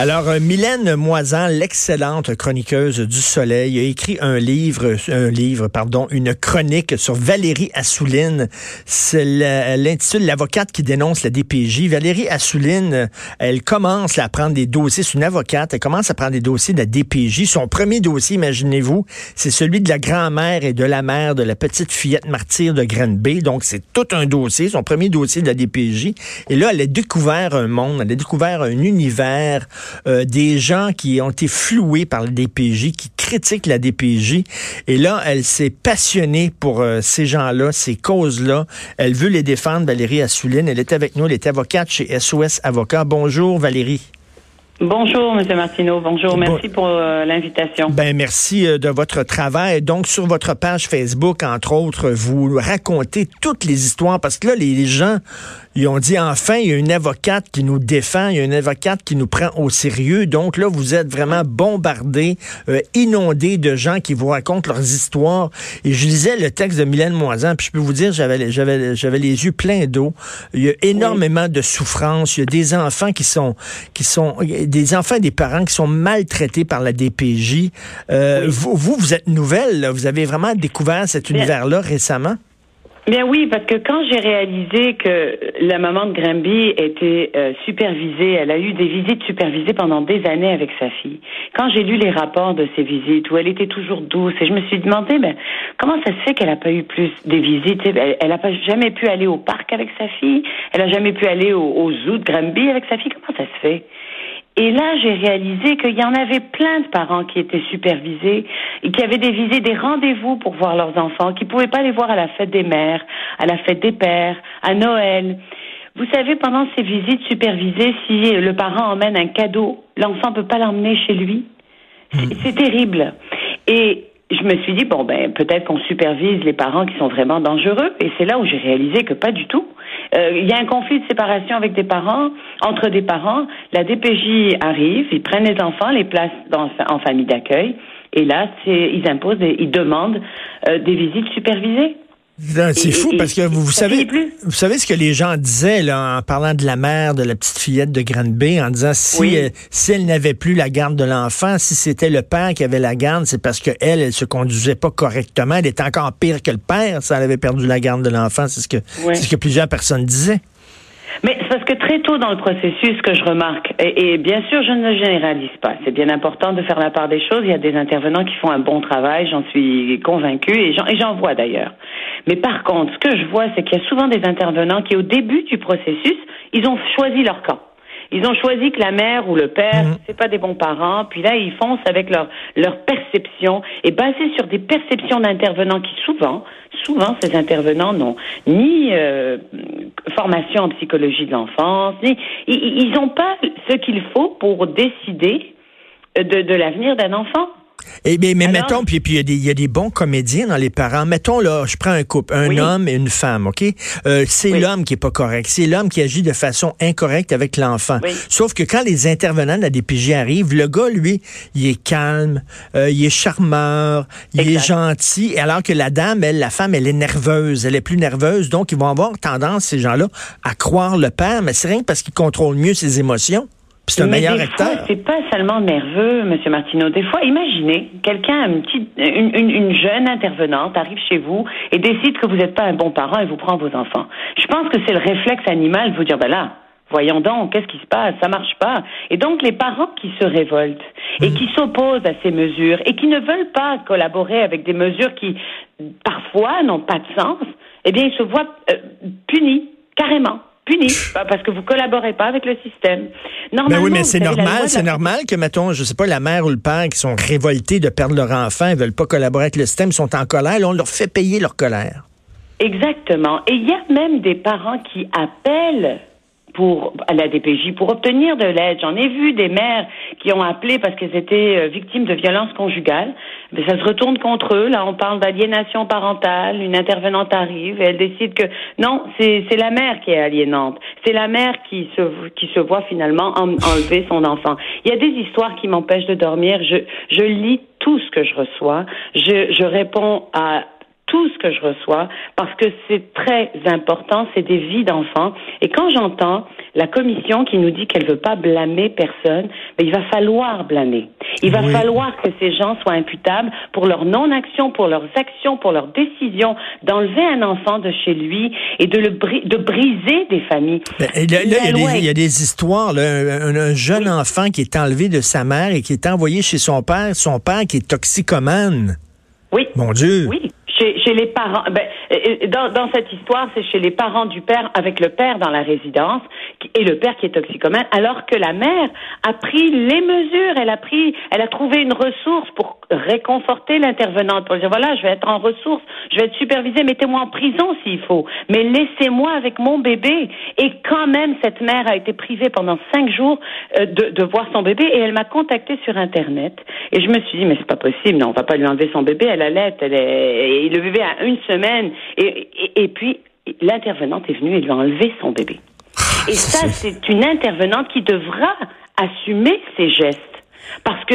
Alors, euh, Mylène Moisan, l'excellente chroniqueuse du Soleil, a écrit un livre, un livre, pardon, une chronique sur Valérie Assouline. C'est l'intitule L'avocate qui dénonce la DPJ. Valérie Assouline, elle commence à prendre des dossiers, c'est une avocate, elle commence à prendre des dossiers de la DPJ. Son premier dossier, imaginez-vous, c'est celui de la grand-mère et de la mère de la petite fillette martyre de Granby. Donc, c'est tout un dossier, son premier dossier de la DPJ. Et là, elle a découvert un monde, elle a découvert un univers euh, des gens qui ont été floués par la DPJ, qui critiquent la DPJ. Et là, elle s'est passionnée pour euh, ces gens-là, ces causes-là. Elle veut les défendre, Valérie Assouline. Elle est avec nous, elle est avocate chez SOS Avocat. Bonjour, Valérie. Bonjour, M. Martineau. Bonjour. Merci pour euh, l'invitation. Ben, merci de votre travail. Donc, sur votre page Facebook, entre autres, vous racontez toutes les histoires parce que là, les gens, ils ont dit enfin, il y a une avocate qui nous défend, il y a une avocate qui nous prend au sérieux. Donc là, vous êtes vraiment bombardé, euh, inondé de gens qui vous racontent leurs histoires. Et je lisais le texte de Mylène Moisan, puis je peux vous dire, j'avais, j'avais, j'avais les yeux pleins d'eau. Il y a énormément de souffrance. Il y a des enfants qui sont, qui sont, des enfants et des parents qui sont maltraités par la DPJ. Euh, vous, vous, vous êtes nouvelle. Vous avez vraiment découvert cet univers-là récemment? Bien oui, parce que quand j'ai réalisé que la maman de Grimby était euh, supervisée, elle a eu des visites supervisées pendant des années avec sa fille. Quand j'ai lu les rapports de ces visites où elle était toujours douce, et je me suis demandé, ben, comment ça se fait qu'elle n'a pas eu plus des visites? Elle n'a pas jamais pu aller au parc avec sa fille, elle n'a jamais pu aller au, au zoo de Grimby avec sa fille? Comment ça se fait? Et là, j'ai réalisé qu'il y en avait plein de parents qui étaient supervisés et qui avaient dévisé des rendez-vous pour voir leurs enfants, qui pouvaient pas les voir à la fête des mères, à la fête des pères, à Noël. Vous savez, pendant ces visites supervisées, si le parent emmène un cadeau, l'enfant peut pas l'emmener chez lui. C'est hmm. terrible. Et je me suis dit, bon, ben, peut-être qu'on supervise les parents qui sont vraiment dangereux. Et c'est là où j'ai réalisé que pas du tout. Euh, il y a un conflit de séparation avec des parents, entre des parents. La DPJ arrive, ils prennent les enfants, les placent en famille d'accueil. Et là, ils imposent, ils demandent euh, des visites supervisées. C'est fou parce que vous, savez, vous savez ce que les gens disaient là, en parlant de la mère de la petite fillette de Granby, en disant si, euh, si elle n'avait plus la garde de l'enfant, si c'était le père qui avait la garde, c'est parce que elle, elle se conduisait pas correctement. Elle était encore pire que le père, ça elle avait perdu la garde de l'enfant. C'est ce que, c'est ce que plusieurs personnes disaient. Mais c'est parce que très tôt dans le processus, que je remarque, et, bien sûr, je ne généralise pas. C'est bien important de faire la part des choses. Il y a des intervenants qui font un bon travail, j'en suis convaincue, et j'en vois d'ailleurs. Mais par contre, ce que je vois, c'est qu'il y a souvent des intervenants qui, au début du processus, ils ont choisi leur camp. Ils ont choisi que la mère ou le père, mmh. c'est pas des bons parents, puis là ils foncent avec leur leur perception et basé sur des perceptions d'intervenants qui souvent, souvent ces intervenants n'ont ni euh, formation en psychologie de l'enfance, ni ils n'ont pas ce qu'il faut pour décider de, de l'avenir d'un enfant. Eh bien, mais mettons, puis il y, y, a des bons comédiens dans les parents. Mettons, là, je prends un couple, un homme et une femme, OK? Euh, c'est l'homme qui est pas correct. C'est l'homme qui agit de façon incorrecte avec l'enfant. Sauf que quand les intervenants de la DPJ arrivent, le gars, lui, il est calme, euh, il est charmeur, il est gentil, alors que la dame, elle, la femme, elle est nerveuse, elle est plus nerveuse. Donc, ils vont avoir tendance, ces gens-là, à croire le père, mais c'est rien parce qu'ils contrôlent mieux ses émotions c'est un meilleur acteur. C'est pas seulement nerveux, Monsieur Martineau. Des fois, imaginez, quelqu'un, une, une, une, jeune intervenante arrive chez vous et décide que vous n'êtes pas un bon parent et vous prend vos enfants. Je pense que c'est le réflexe animal de vous dire, ben là, voyons donc, qu'est-ce qui se passe, ça marche pas. Et donc les parents qui se révoltent et qui s'opposent à ces mesures et qui ne veulent pas collaborer avec des mesures qui parfois n'ont pas de sens, eh bien ils se voient euh, punis carrément puni parce que vous collaborez pas avec le système. Normalement, ben oui, mais c'est normal, c'est normal que mettons, je sais pas, la mère ou le père qui sont révoltés de perdre leur enfant, ils veulent pas collaborer avec le système, ils sont en colère, là, on leur fait payer leur colère. Exactement. Et il y a même des parents qui appellent pour à la DPJ pour obtenir de l'aide. J'en ai vu des mères qui ont appelé parce qu'elles étaient euh, victimes de violences conjugales. Mais ça se retourne contre eux. Là, on parle d'aliénation parentale. Une intervenante arrive et elle décide que non, c'est la mère qui est aliénante. C'est la mère qui se qui se voit finalement enlever son enfant. Il y a des histoires qui m'empêchent de dormir. Je je lis tout ce que je reçois. Je je réponds à tout ce que je reçois parce que c'est très important, c'est des vies d'enfants. Et quand j'entends la commission qui nous dit qu'elle veut pas blâmer personne, mais il va falloir blâmer. Il va falloir que ces gens soient imputables pour leur non-action, pour leurs actions, pour leurs décisions, d'enlever un enfant de chez lui et de le de briser des familles. Ben, là, il, y a des, histoires. un, jeune enfant qui est enlevé de sa mère et qui est envoyé chez son père, son père qui est toxicomane. Oui. Mon Dieu. Oui chez, les parents. Ben, dans, dans, cette histoire, c'est chez les parents du père, avec le père dans la résidence, et le père qui est toxicomane, alors que la mère a pris les mesures, elle a pris, elle a trouvé une ressource pour réconforter l'intervenante, pour dire voilà, je vais être en ressource, je vais être supervisée, mettez-moi en prison s'il faut, mais laissez-moi avec mon bébé. Et quand même, cette mère a été privée pendant cinq jours euh, de, de voir son bébé, et elle m'a contactée sur Internet, et je me suis dit mais c'est pas possible, non, on va pas lui enlever son bébé, elle allait, elle est le bébé a une semaine. Et, et, puis, l'intervenante est venue et lui a enlevé son bébé. Et ça, c'est une intervenante qui devra assumer ses gestes. Parce que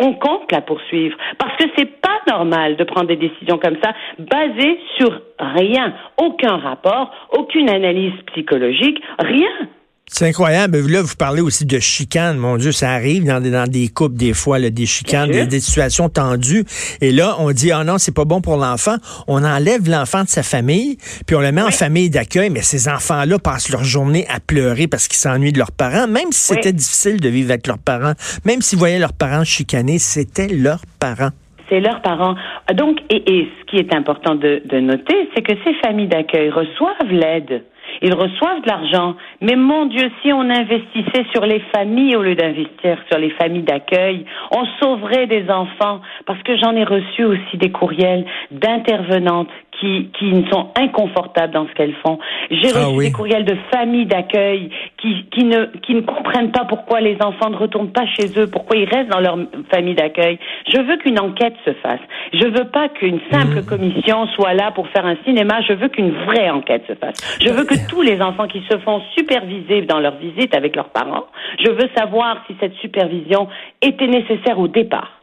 on compte la poursuivre. Parce que c'est pas normal de prendre des décisions comme ça, basées sur rien. Aucun rapport, aucune analyse psychologique, rien. C'est incroyable. Là, vous parlez aussi de chicanes. Mon Dieu, ça arrive dans des, dans des couples, des fois, là, des chicanes, des, situations tendues. Et là, on dit, ah non, c'est pas bon pour l'enfant. On enlève l'enfant de sa famille, puis on le met en famille d'accueil. Mais ces enfants-là passent leur journée à pleurer parce qu'ils s'ennuient de leurs parents. Même si c'était difficile de vivre avec leurs parents, même s'ils voyaient leurs parents chicanés, c'était leurs parents c'est leurs parents. Donc, et, et, ce qui est important de, de noter, c'est que ces familles d'accueil reçoivent l'aide. Ils reçoivent de l'argent. Mais mon Dieu, si on investissait sur les familles au lieu d'investir sur les familles d'accueil, on sauverait des enfants. Parce que j'en ai reçu aussi des courriels d'intervenantes qui, qui sont inconfortables dans ce qu'elles font. J'ai ah reçu des courriels de familles d'accueil qui, qui, ne, qui ne comprennent pas pourquoi les enfants ne retournent pas chez eux, pourquoi ils restent dans leur famille d'accueil. Je veux qu'une enquête se fasse. Je veux pas qu'une simple mmh. commission soit là pour faire un cinéma. Je veux qu'une vraie enquête se fasse. Je veux que tous les enfants qui se font superviser dans leur visite avec leurs parents, je veux savoir si cette supervision était nécessaire au départ.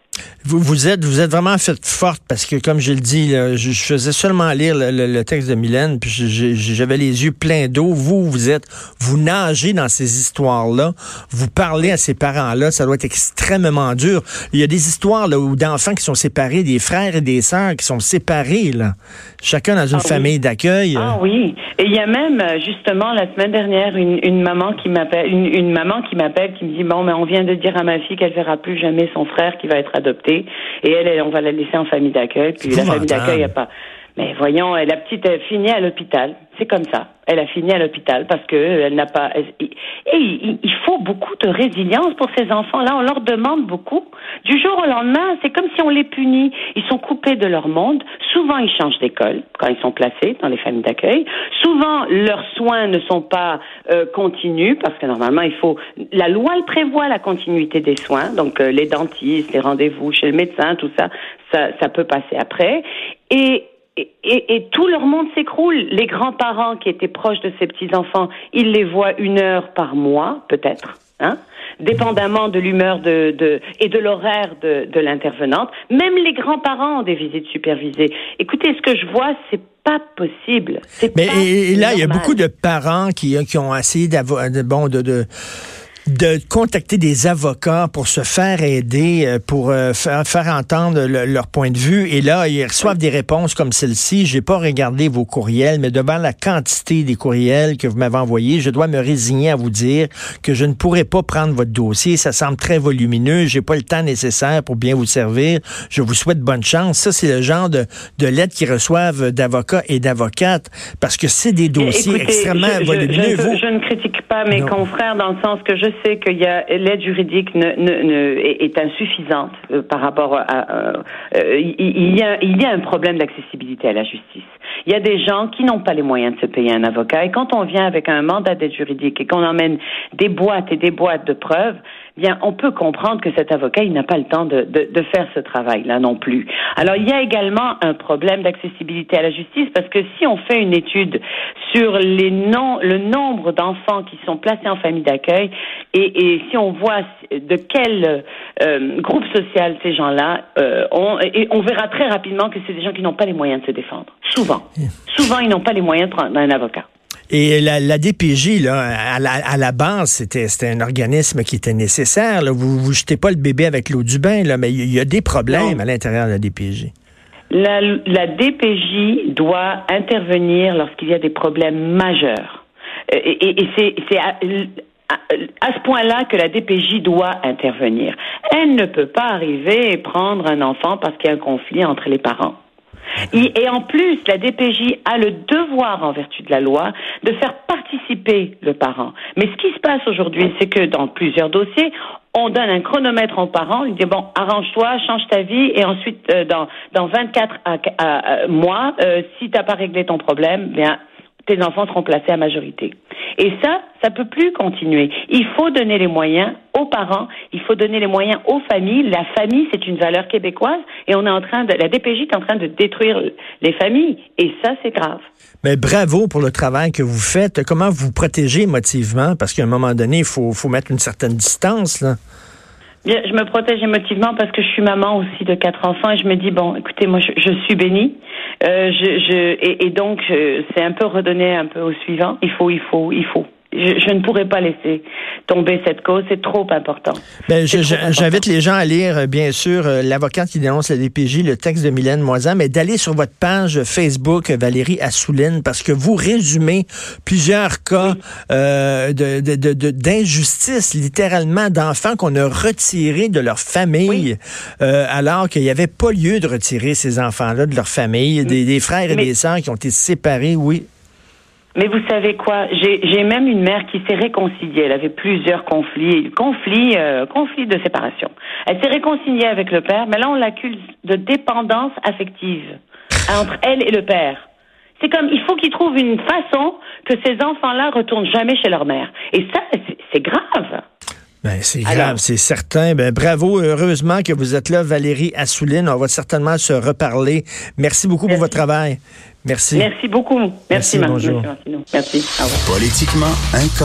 Vous, vous êtes vous êtes vraiment fait forte parce que comme je le dis, je, faisais seulement lire le, texte de Mylène, puis j'avais les yeux pleins d'eau. Vous, vous êtes vous nagez dans ces histoires-là, vous parlez à ces parents-là, ça doit être extrêmement dur. Il y a des histoires là où d'enfants qui sont séparés, des frères et des sœurs qui sont séparés là, chacun dans une ah famille d'accueil. Ah oui, et il y a même justement la semaine dernière une, une maman qui m'appelle, une, une maman qui m'appelle qui me dit bon mais on vient de dire à ma fille qu'elle verra plus jamais son frère qui va être adopté et elle, on va la laisser en famille d'accueil. Puis la famille d'accueil a pas. Mais voyons, la petite a fini à l'hôpital. C'est comme ça. Elle a fini à l'hôpital parce que elle n'a pas. Et il faut beaucoup de résilience pour ces enfants-là. On leur demande beaucoup. Du jour au lendemain, c'est comme si on les punit. Ils sont coupés de leur monde. Souvent, ils changent d'école quand ils sont placés dans les familles d'accueil. Souvent, leurs soins ne sont pas euh, continus parce que normalement, il faut. La loi le prévoit la continuité des soins. Donc, euh, les dentistes, les rendez-vous chez le médecin, tout ça, ça, ça peut passer après. Et et, et, tout leur monde s'écroule. Les grands-parents qui étaient proches de ces petits-enfants, ils les voient une heure par mois, peut-être, hein, dépendamment de l'humeur de, de, et de l'horaire de, de l'intervenante. Même les grands-parents ont des visites supervisées. Écoutez, ce que je vois, c'est pas possible. Mais et, là, il y a beaucoup de parents qui, qui ont essayé d'avoir, bon, de, de de contacter des avocats pour se faire aider, euh, pour euh, faire, entendre leur point de vue. Et là, ils reçoivent des réponses comme celle-ci. J'ai pas regardé vos courriels, mais devant la quantité des courriels que vous m'avez envoyés, je dois me résigner à vous dire que je ne pourrai pas prendre votre dossier. Ça semble très volumineux. J'ai pas le temps nécessaire pour bien vous servir. Je vous souhaite bonne chance. Ça, c'est le genre de, de lettres qu'ils reçoivent d'avocats et d'avocates parce que c'est des dossiers extrêmement volumineux. Je, ne critique pas mes confrères dans le sens que je sais que l'aide juridique est insuffisante euh, par rapport à. Euh, il, y a, il y a un problème d'accessibilité à la justice. Il y a des gens qui n'ont pas les moyens de se payer un avocat. Et quand on vient avec un mandat d'aide juridique et qu'on emmène des boîtes et des boîtes de preuves, bien, on peut comprendre que cet avocat, il n'a pas le temps de, de, de faire ce travail-là non plus. Alors, il y a également un problème d'accessibilité à la justice parce que si on fait une étude sur les le nombre d'enfants qui sont placés en famille d'accueil et, et, si on voit de quel euh, groupe social ces gens-là, euh, on, et on verra très rapidement que c'est des gens qui n'ont pas les moyens de se défendre. Souvent. Souvent, ils n'ont pas les moyens de prendre un avocat. Et la, la DPJ, là, à la, à la base, c'était, un organisme qui était nécessaire. Là. Vous ne jetez pas le bébé avec l'eau du bain, là, mais il y, a des problèmes non. à l'intérieur de la DPJ. La, la, DPJ doit intervenir lorsqu'il y a des problèmes majeurs. Et, et, et c'est, à, ce point-là que la DPJ doit intervenir. Elle ne peut pas arriver et prendre un enfant parce qu'il y a un conflit entre les parents. Et, en plus, la DPJ a le devoir, en vertu de la loi, de faire participer le parent. Mais ce qui se passe aujourd'hui, c'est que dans plusieurs dossiers, on donne un chronomètre aux parents, il dit bon, arrange-toi, change ta vie, et ensuite, euh, dans, dans 24 à, à, à mois, euh, si t'as pas réglé ton problème, bien, tes enfants seront placés à majorité. Et ça, ça peut plus continuer. Il faut donner les moyens aux parents, il faut donner les moyens aux familles. La famille, c'est une valeur québécoise et on est en train de, la DPJ est en train de détruire les familles. Et ça, c'est grave. Mais bravo pour le travail que vous faites. Comment vous protégez émotivement? Parce qu'à un moment donné, il faut, faut mettre une certaine distance, là. Bien, je me protège émotivement parce que je suis maman aussi de quatre enfants et je me dis bon, écoutez, moi je, je suis bénie, je, je et, et donc c'est un peu redonner un peu au suivant. Il faut, il faut, il faut je, je, ne pourrais pas laisser tomber cette cause. C'est trop important. Ben, J'invite les gens à lire, euh, bien sûr, euh, l'avocate qui dénonce la DPJ, le texte de Mylène Moisan, mais d'aller sur votre page Facebook, Valérie Assouline, parce que vous résumez plusieurs cas oui. euh, d'injustice, de, de, littéralement, d'enfants qu'on a retirés de leur famille, oui. euh, alors qu'il n'y avait pas lieu de retirer ces enfants-là de leur famille, des, des frères et mais... des sœurs qui ont été séparés, oui. Mais vous savez quoi? J'ai même une mère qui s'est réconciliée. Elle avait plusieurs conflits, conflits, euh, conflits de séparation. Elle s'est réconciliée avec le père, mais là on l'accuse de dépendance affective entre elle et le père. C'est comme il faut qu'ils trouvent une façon que ces enfants-là retournent jamais chez leur mère. Et ça, c'est grave. Ben, c'est grave, c'est certain. Ben, bravo, heureusement que vous êtes là, Valérie Assouline. On va certainement se reparler. Merci beaucoup Merci. pour votre travail. Merci. Merci beaucoup. Merci, Merci bonjour. Merci. Politiquement incorrect.